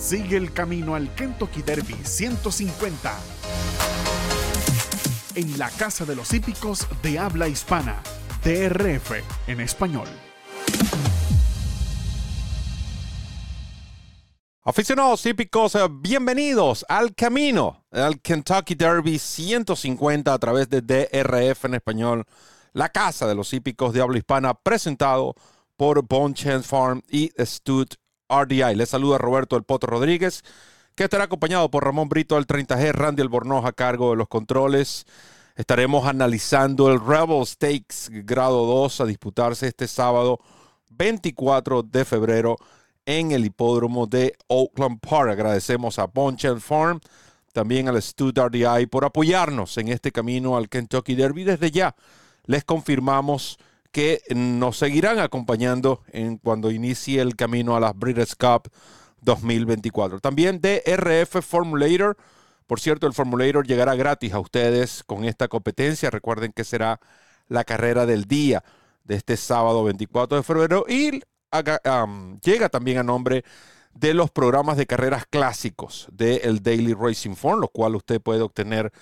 Sigue el camino al Kentucky Derby 150 en la Casa de los Hípicos de Habla Hispana, DRF en español. Aficionados hípicos, eh, bienvenidos al camino, al Kentucky Derby 150 a través de DRF en español, la Casa de los Hípicos de Habla Hispana, presentado por Bone Chance Farm y Stud RDI. Les saluda Roberto El Poto Rodríguez, que estará acompañado por Ramón Brito del 30G, Randy Albornoz a cargo de los controles. Estaremos analizando el Rebel Stakes grado 2 a disputarse este sábado 24 de febrero en el hipódromo de Oakland Park. Agradecemos a Bonchel Farm, también al Stud RDI por apoyarnos en este camino al Kentucky Derby. Desde ya les confirmamos que nos seguirán acompañando en cuando inicie el camino a las Breeders' Cup 2024. También DRF Formulator. Por cierto, el Formulator llegará gratis a ustedes con esta competencia. Recuerden que será la carrera del día de este sábado 24 de febrero y llega también a nombre de los programas de carreras clásicos del Daily Racing Form, los cuales usted puede obtener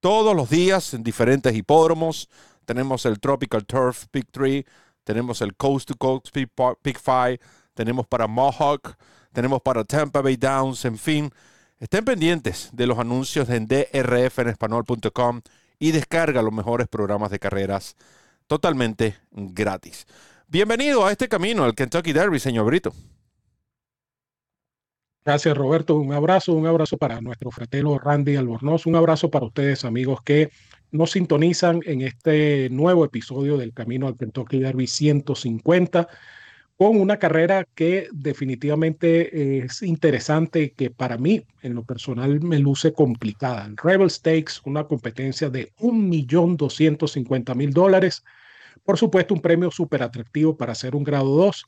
todos los días en diferentes hipódromos tenemos el Tropical Turf Pick 3, tenemos el Coast to Coast Pick 5, tenemos para Mohawk, tenemos para Tampa Bay Downs, en fin. Estén pendientes de los anuncios en drfenespanol.com y descarga los mejores programas de carreras totalmente gratis. Bienvenido a este camino, al Kentucky Derby, señor Brito. Gracias, Roberto. Un abrazo, un abrazo para nuestro fratelo Randy Albornoz, un abrazo para ustedes, amigos, que nos sintonizan en este nuevo episodio del Camino al Kentucky Derby 150 con una carrera que definitivamente es interesante y que para mí en lo personal me luce complicada. El Rebel Stakes, una competencia de 1.250.000 dólares. Por supuesto, un premio súper atractivo para hacer un grado 2.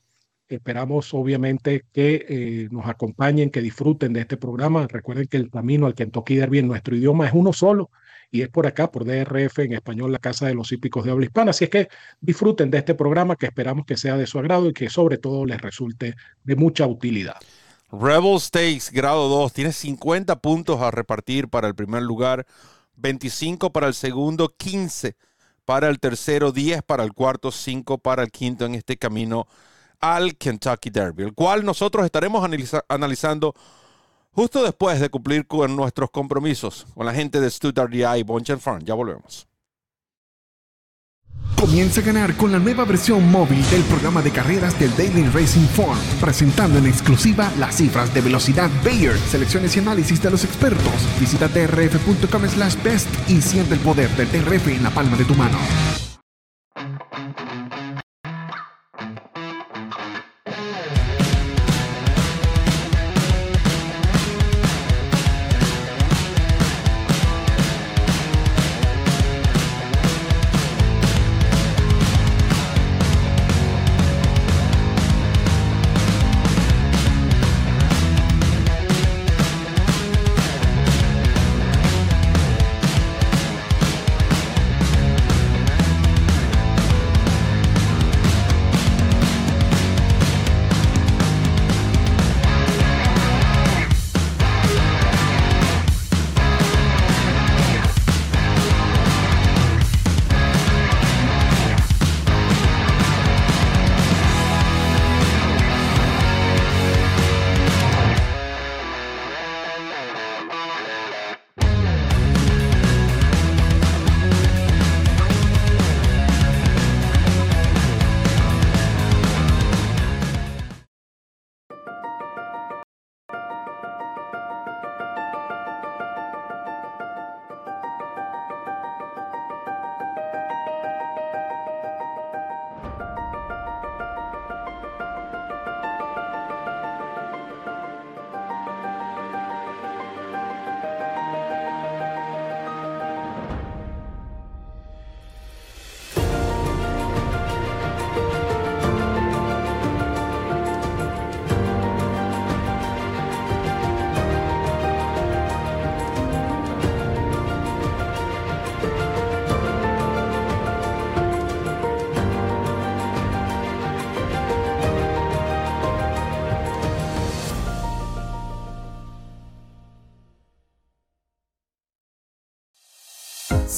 Esperamos obviamente que eh, nos acompañen, que disfruten de este programa. Recuerden que el camino al Kentucky Derby en nuestro idioma es uno solo y es por acá, por DRF en español, la Casa de los Hípicos de Habla Hispana. Así es que disfruten de este programa que esperamos que sea de su agrado y que sobre todo les resulte de mucha utilidad. Rebel Stakes, grado 2, tiene 50 puntos a repartir para el primer lugar, 25 para el segundo, 15 para el tercero, 10 para el cuarto, 5 para el quinto en este camino al Kentucky Derby, el cual nosotros estaremos analizando justo después de cumplir con nuestros compromisos con la gente de Stuttgart DI y Bonchen Farm. Ya volvemos. Comienza a ganar con la nueva versión móvil del programa de carreras del Daily Racing Form, presentando en exclusiva las cifras de velocidad Bayer, selecciones y análisis de los expertos. Visita trf.com slash best y siente el poder del TRF en la palma de tu mano.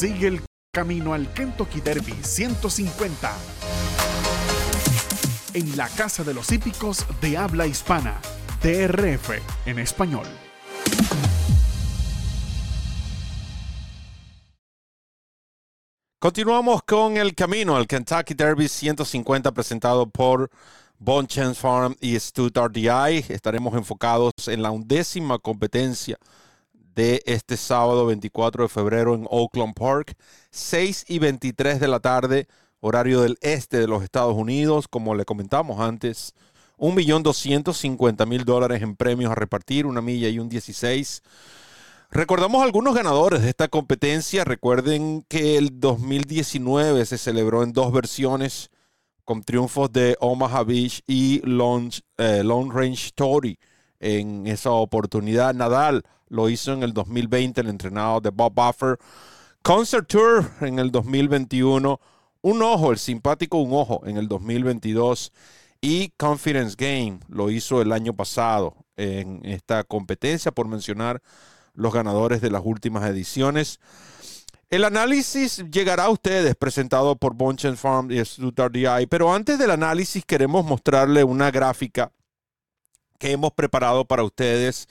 Sigue el camino al Kentucky Derby 150 en la Casa de los Hípicos de Habla Hispana, TRF en español. Continuamos con el camino al Kentucky Derby 150 presentado por Bon Chance Farm y Stud RDI. Estaremos enfocados en la undécima competencia de este sábado 24 de febrero en Oakland Park, 6 y 23 de la tarde, horario del este de los Estados Unidos. Como le comentamos antes, 1.250.000 dólares en premios a repartir, una milla y un 16. Recordamos algunos ganadores de esta competencia. Recuerden que el 2019 se celebró en dos versiones con triunfos de Omaha Beach y Long, eh, Range Story. En esa oportunidad, Nadal lo hizo en el 2020, el entrenado de Bob Buffer. Concert Tour en el 2021. Un ojo, el simpático Un ojo en el 2022. Y Confidence Game lo hizo el año pasado en esta competencia, por mencionar los ganadores de las últimas ediciones. El análisis llegará a ustedes presentado por Bonchen Farm y Stuttgart DI, pero antes del análisis queremos mostrarle una gráfica que hemos preparado para ustedes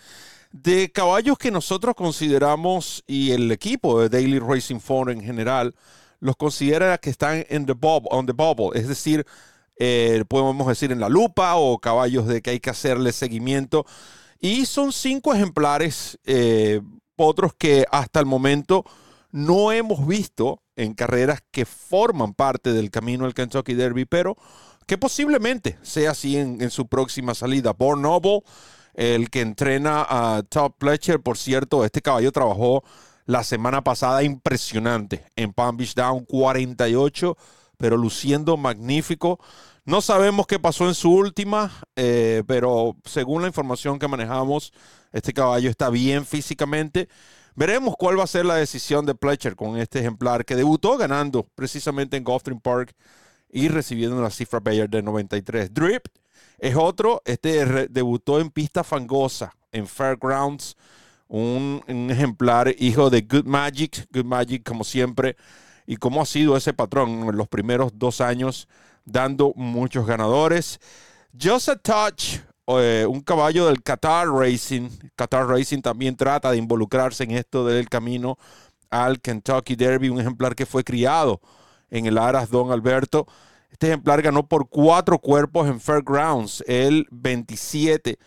de caballos que nosotros consideramos y el equipo de Daily Racing Form en general los considera que están en the bubble, on the bubble, es decir, eh, podemos decir en la lupa o caballos de que hay que hacerle seguimiento. Y son cinco ejemplares, eh, otros que hasta el momento no hemos visto en carreras que forman parte del camino del Kentucky Derby, pero que posiblemente sea así en, su próxima salida. Born Noble, el que entrena a Top Pletcher, por cierto, este caballo trabajó la semana pasada impresionante en Palm Beach Down 48, pero luciendo magnífico. No sabemos qué pasó en su última, eh, pero según la información que manejamos, este caballo está bien físicamente. Veremos cuál va a ser la decisión de Pletcher con este ejemplar que debutó ganando precisamente en Gulfstream Park y recibiendo la cifra Bayer de 93. Drip es otro, este debutó en pista fangosa en Fairgrounds, un, un ejemplar hijo de Good Magic, Good Magic como siempre, y cómo ha sido ese patrón en los primeros dos años dando muchos ganadores. Just a Touch, eh, un caballo del Qatar Racing. Qatar Racing también trata de involucrarse en esto del camino al Kentucky Derby, un ejemplar que fue criado en el Aras Don Alberto. Este ejemplar ganó por cuatro cuerpos en Fairgrounds el 27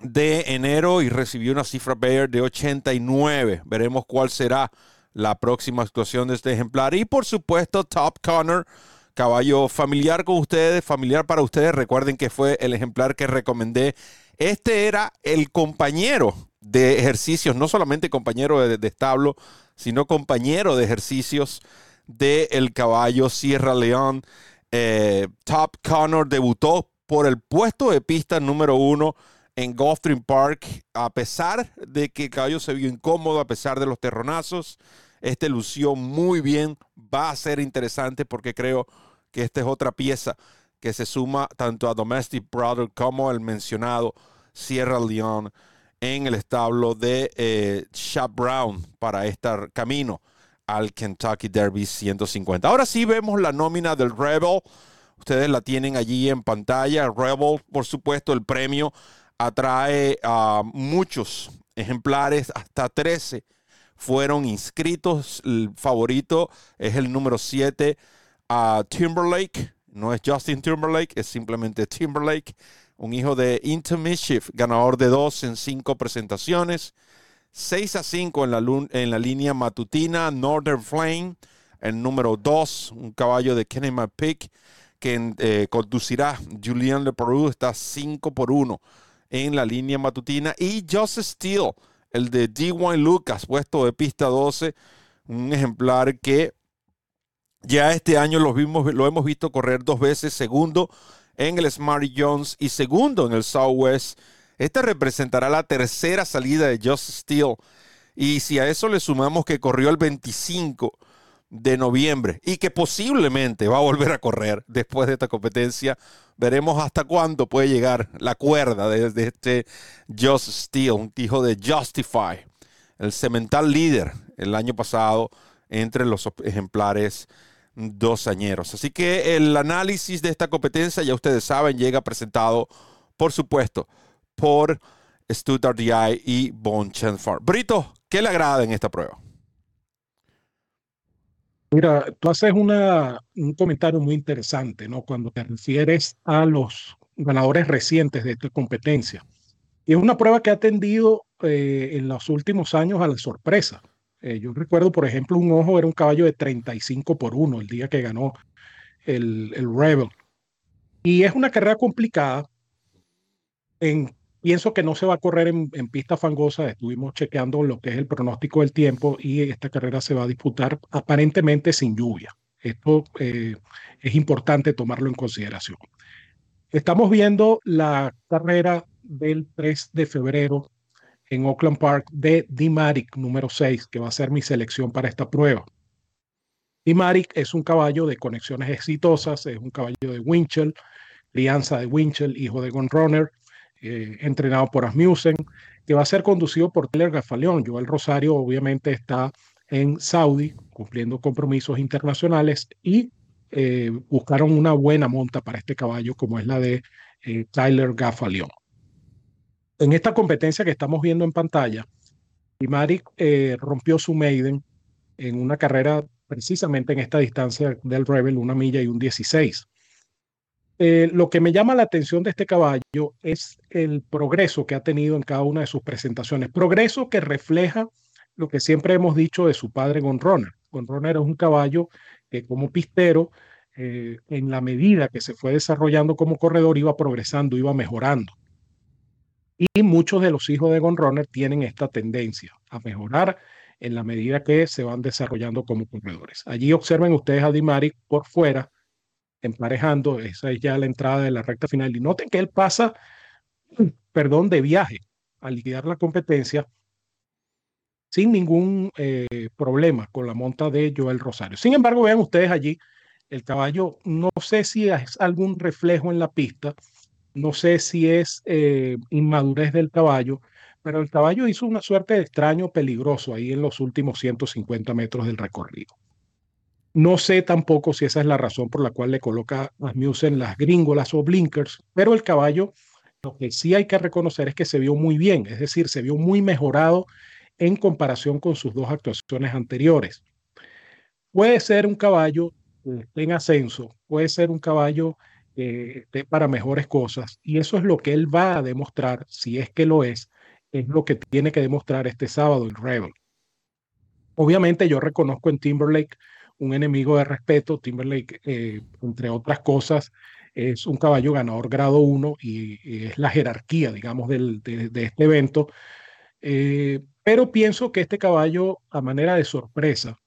de enero y recibió una cifra Bayer de 89. Veremos cuál será la próxima actuación de este ejemplar. Y por supuesto, Top Connor Caballo familiar con ustedes, familiar para ustedes. Recuerden que fue el ejemplar que recomendé. Este era el compañero de ejercicios, no solamente compañero de, establo, sino compañero de ejercicios del caballo Sierra León. Eh, Top Connor debutó por el puesto de pista número uno en Gulfstream Park, a pesar de que el caballo se vio incómodo, a pesar de los terronazos. Este lució muy bien, va a ser interesante porque creo que esta es otra pieza que se suma tanto a Domestic Brother como el mencionado Sierra Leone en el establo de eh, Brown para este camino al Kentucky Derby 150. Ahora sí vemos la nómina del Rebel. Ustedes la tienen allí en pantalla. Rebel, por supuesto, el premio atrae a muchos ejemplares, hasta 13 fueron inscritos. El favorito es el número 7 a Timberlake. No es Justin Timberlake, es simplemente Timberlake. Un hijo de Into Mischief, ganador de dos en cinco presentaciones. 6 a 5 en la, en la línea matutina. Northern Flame, el número 2, un caballo de Kenny McPick que eh, conducirá Julian Leperoux, está 5 por 1 en la línea matutina. Y Joseph Steele, el de D1 Lucas, puesto de pista 12, un ejemplar que ya este año lo, vimos, lo hemos visto correr dos veces, segundo en el Smarty Jones y segundo en el Southwest. Esta representará la tercera salida de Just Steel. Y si a eso le sumamos que corrió el 25 de noviembre y que posiblemente va a volver a correr después de esta competencia, veremos hasta cuándo puede llegar la cuerda de, este Just Steel, un hijo de Justify, el cemental líder el año pasado entre los ejemplares dos añeros. Así que el análisis de esta competencia, ya ustedes saben, llega presentado, por supuesto, por Stuttgart DI y Bon Farm. Brito, ¿qué le agrada en esta prueba? Mira, tú haces una, un comentario muy interesante, ¿no? Cuando te refieres a los ganadores recientes de esta competencia. Y es una prueba que ha tendido eh, en los últimos años a la sorpresa. Eh, yo recuerdo, por ejemplo, un ojo era un caballo de 35 por 1 el día que ganó el, el Rebel. Y es una carrera complicada. En, pienso que no se va a correr en, en, pista fangosa. Estuvimos chequeando lo que es el pronóstico del tiempo y esta carrera se va a disputar aparentemente sin lluvia. Esto eh, es importante tomarlo en consideración. Estamos viendo la carrera del 3 de febrero en Oakland Park de D-Matic número 6, que va a ser mi selección para esta prueba. D-Matic es un caballo de conexiones exitosas, es un caballo de Winchell, crianza de Winchell, hijo de Gun Runner, eh, entrenado por Asmussen, que va a ser conducido por Taylor Gafaleón. Joel Rosario obviamente está en Saudi cumpliendo compromisos internacionales y eh, buscaron una buena monta para este caballo como es la de eh, Tyler Gafaleón en esta competencia que estamos viendo en pantalla, Imari eh, rompió su maiden en una carrera precisamente en esta distancia del Rebel, una milla y un 16. Eh, lo que me llama la atención de este caballo es el progreso que ha tenido en cada una de sus presentaciones. Progreso que refleja lo que siempre hemos dicho de su padre Gonroner. Gonroner es un caballo que como pistero, eh, en la medida que se fue desarrollando como corredor, iba progresando, iba mejorando. Y muchos de los hijos de Gunrunner tienen esta tendencia a mejorar en la medida que se van desarrollando como corredores. Allí observen ustedes a Dimari por fuera, emparejando, esa es ya la entrada de la recta final. Y noten que él pasa, perdón, de viaje a liquidar la competencia sin ningún eh, problema con la monta de Joel Rosario. Sin embargo, vean ustedes allí, el caballo, no sé si es algún reflejo en la pista, no sé si es eh, inmadurez del caballo, pero el caballo hizo una suerte de extraño peligroso ahí en los últimos 150 metros del recorrido. No sé tampoco si esa es la razón por la cual le coloca a Musen las gringolas o blinkers, pero el caballo, lo que sí hay que reconocer es que se vio muy bien, es decir, se vio muy mejorado en comparación con sus dos actuaciones anteriores. Puede ser un caballo en ascenso, puede ser un caballo eh, para mejores cosas. Y eso es lo que él va a demostrar, si es que lo es, es lo que tiene que demostrar este sábado el Rebel. Obviamente yo reconozco en Timberlake un enemigo de respeto. Timberlake, eh, entre otras cosas, es un caballo ganador grado 1 y, es la jerarquía, digamos, del, de, este evento. Eh, pero pienso que este caballo, a manera de sorpresa,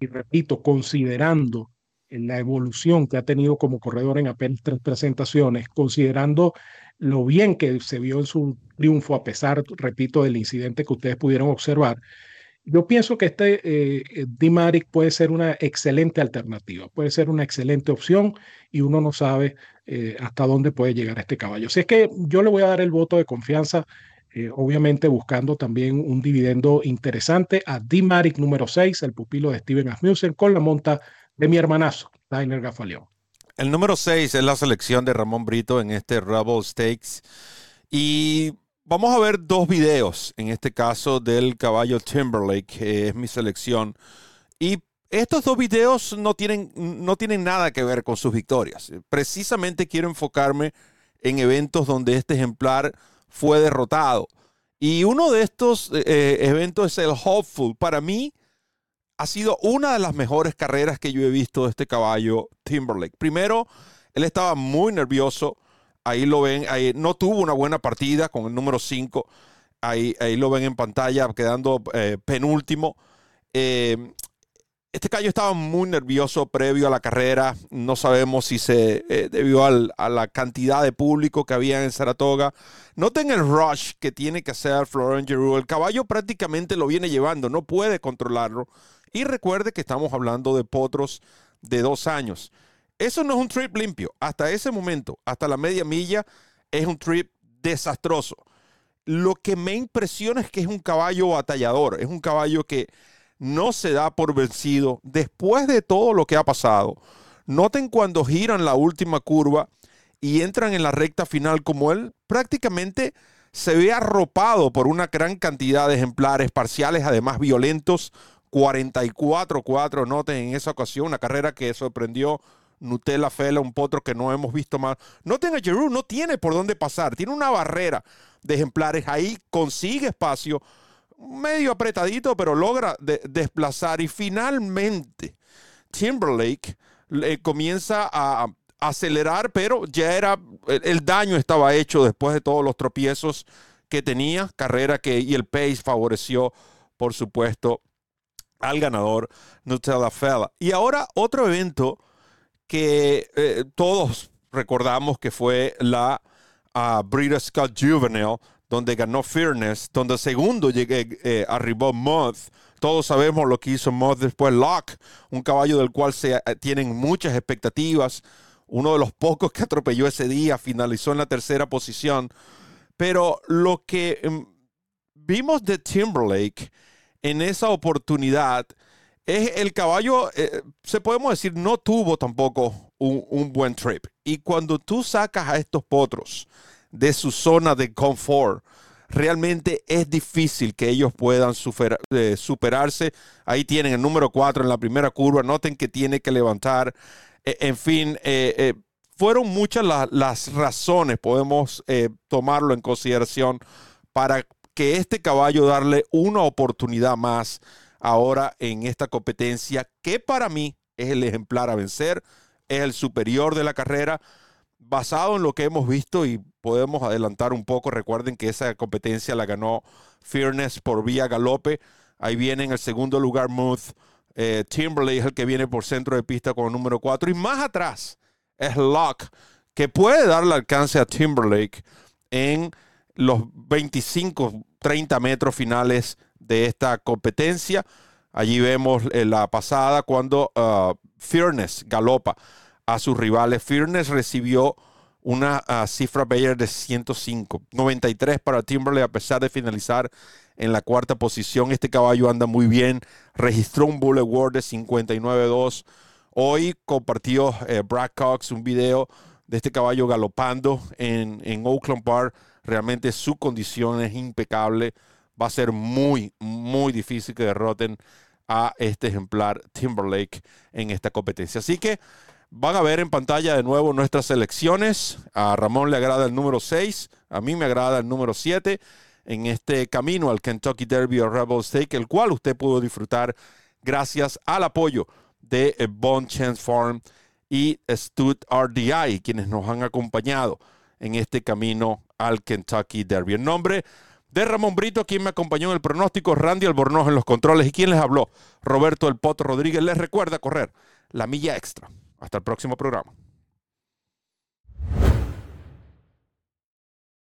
y repito, considerando la evolución que ha tenido como corredor en apenas tres presentaciones, considerando lo bien que se vio en su triunfo, a pesar, repito, del incidente que ustedes pudieron observar, yo pienso que este eh, Dimaric puede ser una excelente alternativa, puede ser una excelente opción y uno no sabe eh, hasta dónde puede llegar este caballo. Así es que yo le voy a dar el voto de confianza, eh, obviamente buscando también un dividendo interesante a Dimaric número 6, el pupilo de Steven Asmussen, con la monta de mi hermanazo, Tyler Gafaleón. El número 6 es la selección de Ramón Brito en este Rebel Stakes. Y vamos a ver dos videos, en este caso del caballo Timberlake, que es mi selección. Y estos dos videos no tienen, no tienen nada que ver con sus victorias. Precisamente quiero enfocarme en eventos donde este ejemplar fue derrotado. Y uno de estos eh, eventos es el Hopeful. Para mí, ha sido una de las mejores carreras que yo he visto de este caballo Timberlake. Primero, él estaba muy nervioso. Ahí lo ven, ahí no tuvo una buena partida con el número 5. Ahí, ahí lo ven en pantalla, quedando eh, penúltimo. Eh, este caballo estaba muy nervioso previo a la carrera. No sabemos si se eh, debió a la cantidad de público que había en Saratoga. Noten el rush que tiene que hacer Florent Giroux. El caballo prácticamente lo viene llevando, no puede controlarlo. Y recuerde que estamos hablando de potros de dos años. Eso no es un trip limpio. Hasta ese momento, hasta la media milla, es un trip desastroso. Lo que me impresiona es que es un caballo batallador. Es un caballo que no se da por vencido después de todo lo que ha pasado. Noten cuando giran la última curva y entran en la recta final como él prácticamente se ve arropado por una gran cantidad de ejemplares parciales, además violentos, 44-4, noten en esa ocasión, una carrera que sorprendió Nutella Fela, un potro que no hemos visto más. Noten a Giroux, no tiene por dónde pasar, tiene una barrera de ejemplares ahí, consigue espacio, medio apretadito, pero logra desplazar y finalmente Timberlake comienza a acelerar, pero ya era, el, daño estaba hecho después de todos los tropiezos que tenía, carrera que y el pace favoreció, por supuesto, al ganador Nutella Fella. Y ahora otro evento que eh, todos recordamos que fue la uh, British Scott Juvenile, donde ganó Fairness, donde segundo llegué, eh, arribó Moth. Todos sabemos lo que hizo Moth después Locke, un caballo del cual se eh, tienen muchas expectativas. Uno de los pocos que atropelló ese día, finalizó en la tercera posición. Pero lo que em, vimos de Timberlake en esa oportunidad es el caballo, eh, se podemos decir, no tuvo tampoco un, buen trip. Y cuando tú sacas a estos potros de su zona de confort, realmente es difícil que ellos puedan eh, superarse. Ahí tienen el número 4 en la primera curva, noten que tiene que levantar. E, en fin, eh, fueron muchas las razones, podemos tomarlo en consideración, para que este caballo darle una oportunidad más ahora en esta competencia, que para mí es el ejemplar a vencer, es el superior de la carrera, basado en lo que hemos visto y podemos adelantar un poco. Recuerden que esa competencia la ganó Fairness por vía galope. Ahí viene en el segundo lugar Muth. Eh, Timberlake es el que viene por centro de pista con el número 4. Y más atrás es Locke, que puede darle alcance a Timberlake en los 25, 30 metros finales de esta competencia. Allí vemos eh, la pasada cuando uh, galopa a sus rivales. Fearness recibió una uh, cifra Bayer de 105, 93 para Timberlake a pesar de finalizar en la cuarta posición. Este caballo anda muy bien, registró un Bullet Ward de 59-2. Hoy compartió eh, Brad Cox un video de este caballo galopando en, en Oakland Park Realmente su condición es impecable. Va a ser muy, muy difícil que derroten a este ejemplar Timberlake en esta competencia. Así que van a ver en pantalla de nuevo nuestras selecciones. A Ramón le agrada el número 6, a mí me agrada el número 7 en este camino al Kentucky Derby o Rebel Stake, el cual usted pudo disfrutar gracias al apoyo de Bond Chance Farm y Stud RDI, quienes nos han acompañado en este camino al Kentucky Derby. En nombre de Ramón Brito, quien me acompañó en el pronóstico, Randy Albornoz en los controles y quien les habló, Roberto El Poto Rodríguez, les recuerda correr la milla extra. Hasta el próximo programa.